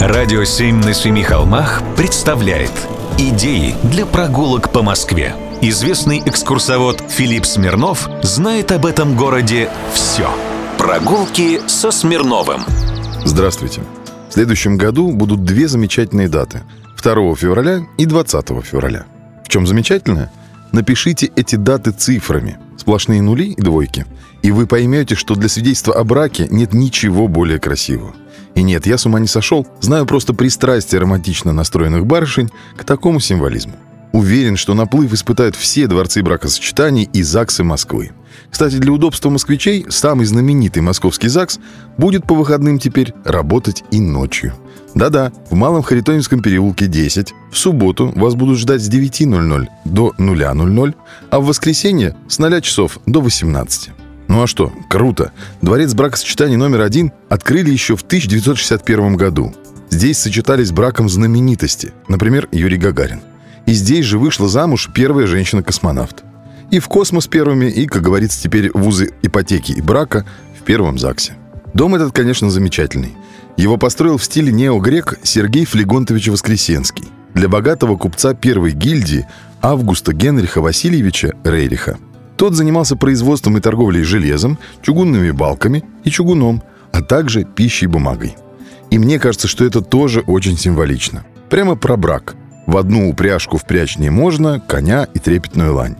Радио «Семь на семи холмах» представляет Идеи для прогулок по Москве. Известный экскурсовод Филипп Смирнов знает об этом городе все. Прогулки со Смирновым. Здравствуйте. В следующем году будут две замечательные даты. 2 февраля и 20 февраля. В чем замечательное? Напишите эти даты цифрами. Сплошные нули и двойки. И вы поймете, что для свидетельства о браке нет ничего более красивого. И нет, я с ума не сошел, знаю просто пристрастие романтично настроенных барышень к такому символизму. Уверен, что наплыв испытают все дворцы бракосочетаний и ЗАГСы Москвы. Кстати, для удобства москвичей самый знаменитый московский ЗАГС будет по выходным теперь работать и ночью. Да-да, в Малом Харитоневском переулке 10. В субботу вас будут ждать с 9.00 до 0.00, а в воскресенье с 0 часов до 18. Ну а что, круто. Дворец бракосочетаний номер один открыли еще в 1961 году. Здесь сочетались браком знаменитости, например, Юрий Гагарин. И здесь же вышла замуж первая женщина-космонавт. И в космос первыми, и, как говорится теперь, вузы ипотеки и брака в первом ЗАГСе. Дом этот, конечно, замечательный. Его построил в стиле неогрек Сергей Флегонтович Воскресенский для богатого купца первой гильдии Августа Генриха Васильевича Рейриха – тот занимался производством и торговлей железом, чугунными балками и чугуном, а также пищей и бумагой. И мне кажется, что это тоже очень символично. Прямо про брак. В одну упряжку впрячь не можно, коня и трепетную лань.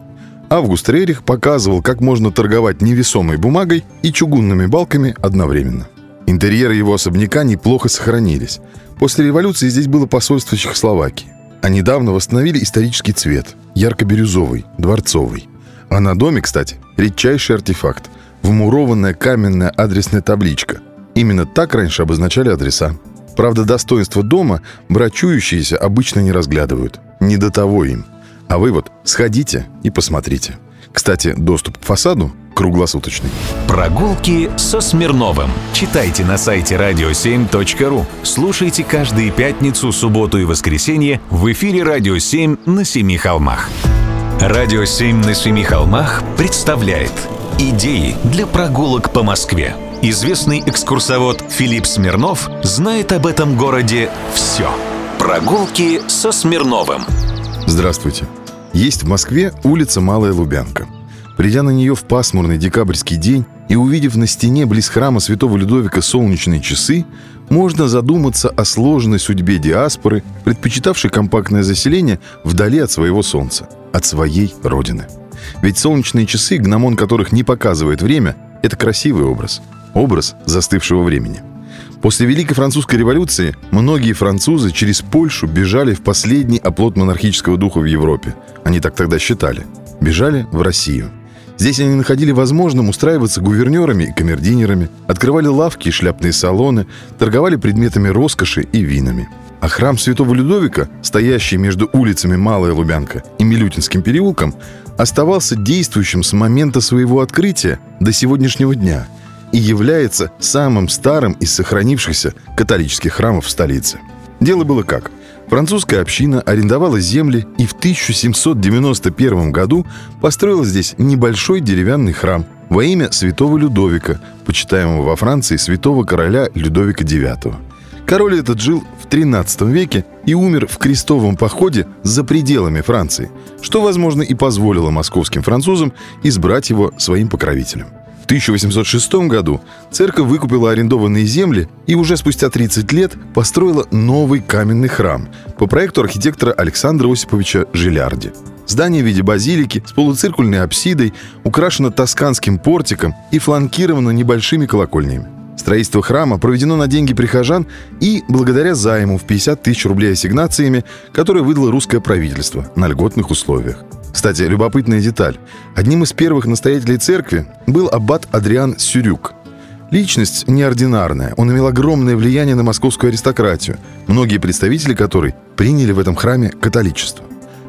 Август Рерих показывал, как можно торговать невесомой бумагой и чугунными балками одновременно. Интерьеры его особняка неплохо сохранились. После революции здесь было посольство Чехословакии. А недавно восстановили исторический цвет – ярко-бирюзовый, дворцовый – а на доме, кстати, редчайший артефакт – вмурованная каменная адресная табличка. Именно так раньше обозначали адреса. Правда, достоинство дома брачующиеся обычно не разглядывают. Не до того им. А вы вот сходите и посмотрите. Кстати, доступ к фасаду круглосуточный. Прогулки со Смирновым. Читайте на сайте radio7.ru. Слушайте каждые пятницу, субботу и воскресенье в эфире «Радио 7» на Семи холмах. Радио «Семь на семи холмах» представляет Идеи для прогулок по Москве. Известный экскурсовод Филипп Смирнов знает об этом городе все. Прогулки со Смирновым. Здравствуйте. Есть в Москве улица Малая Лубянка. Придя на нее в пасмурный декабрьский день и увидев на стене близ храма святого Людовика солнечные часы, можно задуматься о сложной судьбе диаспоры, предпочитавшей компактное заселение вдали от своего солнца, от своей родины. Ведь солнечные часы, гномон которых не показывает время, это красивый образ. Образ застывшего времени. После Великой Французской революции многие французы через Польшу бежали в последний оплот монархического духа в Европе. Они так тогда считали. Бежали в Россию – Здесь они находили возможным устраиваться гувернерами и камердинерами, открывали лавки и шляпные салоны, торговали предметами роскоши и винами. А храм Святого Людовика, стоящий между улицами Малая Лубянка и Милютинским переулком, оставался действующим с момента своего открытия до сегодняшнего дня и является самым старым из сохранившихся католических храмов в столице. Дело было как – Французская община арендовала земли и в 1791 году построила здесь небольшой деревянный храм во имя святого Людовика, почитаемого во Франции святого короля Людовика IX. Король этот жил в XIII веке и умер в крестовом походе за пределами Франции, что, возможно, и позволило московским французам избрать его своим покровителем. 1806 году церковь выкупила арендованные земли и уже спустя 30 лет построила новый каменный храм по проекту архитектора Александра Осиповича Жилярди. Здание в виде базилики с полуциркульной апсидой украшено тосканским портиком и фланкировано небольшими колокольнями. Строительство храма проведено на деньги прихожан и благодаря займу в 50 тысяч рублей ассигнациями, которые выдало русское правительство на льготных условиях. Кстати, любопытная деталь. Одним из первых настоятелей церкви был аббат Адриан Сюрюк. Личность неординарная. Он имел огромное влияние на московскую аристократию, многие представители которой приняли в этом храме католичество.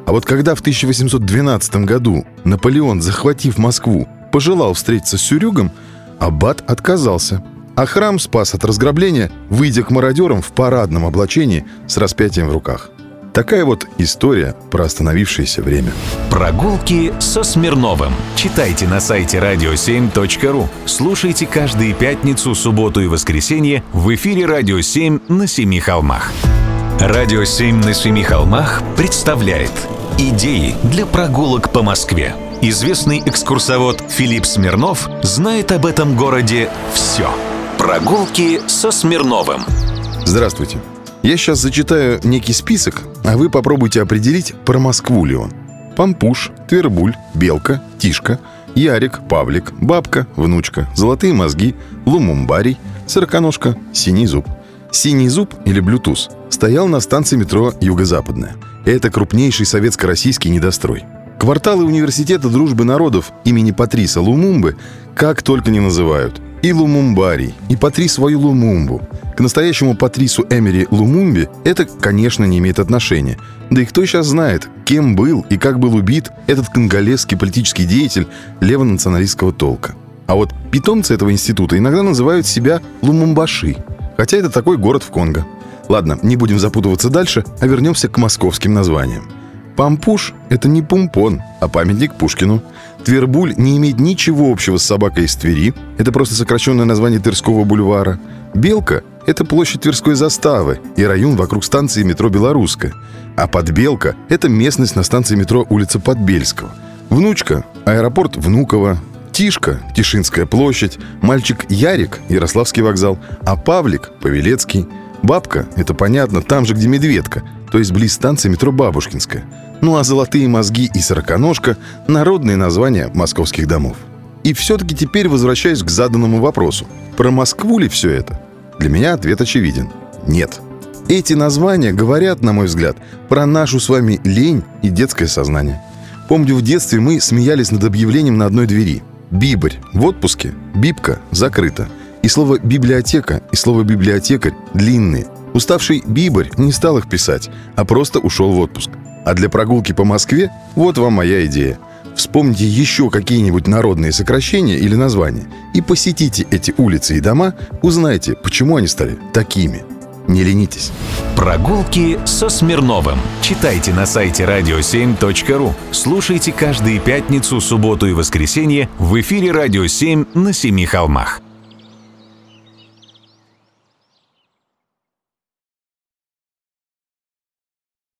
А вот когда в 1812 году Наполеон, захватив Москву, пожелал встретиться с Сюрюгом, аббат отказался. А храм спас от разграбления, выйдя к мародерам в парадном облачении с распятием в руках – Такая вот история про остановившееся время. Прогулки со Смирновым. Читайте на сайте radio7.ru. Слушайте каждые пятницу, субботу и воскресенье в эфире «Радио 7» на Семи холмах. «Радио 7» на Семи холмах представляет Идеи для прогулок по Москве. Известный экскурсовод Филипп Смирнов знает об этом городе все. Прогулки со Смирновым. Здравствуйте. Я сейчас зачитаю некий список, а вы попробуйте определить, про Москву ли он. Пампуш, Твербуль, Белка, Тишка, Ярик, Павлик, Бабка, Внучка, Золотые мозги, Лумумбарий, Сороконожка, Синий зуб. Синий зуб или Блютуз стоял на станции метро Юго-Западная. Это крупнейший советско-российский недострой. Кварталы университета дружбы народов имени Патриса Лумумбы как только не называют. И Лумумбарий, и Патрис свою Лумумбу – к настоящему Патрису Эмери Лумумби это, конечно, не имеет отношения. Да и кто сейчас знает, кем был и как был убит этот конголезский политический деятель левонационалистского толка. А вот питомцы этого института иногда называют себя Лумумбаши, хотя это такой город в Конго. Ладно, не будем запутываться дальше, а вернемся к московским названиям. Пампуш – это не пумпон, а памятник Пушкину. Твербуль не имеет ничего общего с собакой из Твери. Это просто сокращенное название Тверского бульвара. Белка это площадь Тверской заставы и район вокруг станции метро «Белорусская». А Подбелка – это местность на станции метро улица Подбельского. Внучка – аэропорт Внуково. Тишка – Тишинская площадь. Мальчик Ярик – Ярославский вокзал. А Павлик – Павелецкий. Бабка – это понятно, там же, где Медведка, то есть близ станции метро Бабушкинская. Ну а «Золотые мозги» и «Сороконожка» – народные названия московских домов. И все-таки теперь возвращаюсь к заданному вопросу. Про Москву ли все это? Для меня ответ очевиден. Нет. Эти названия говорят, на мой взгляд, про нашу с вами лень и детское сознание. Помню, в детстве мы смеялись над объявлением на одной двери. Бибарь в отпуске, бибка закрыта. И слово «библиотека» и слово «библиотекарь» длинные. Уставший бибарь не стал их писать, а просто ушел в отпуск. А для прогулки по Москве вот вам моя идея – Вспомните еще какие-нибудь народные сокращения или названия и посетите эти улицы и дома, узнайте, почему они стали такими. Не ленитесь. Прогулки со Смирновым. Читайте на сайте radio7.ru. Слушайте каждые пятницу, субботу и воскресенье в эфире «Радио 7» на Семи холмах.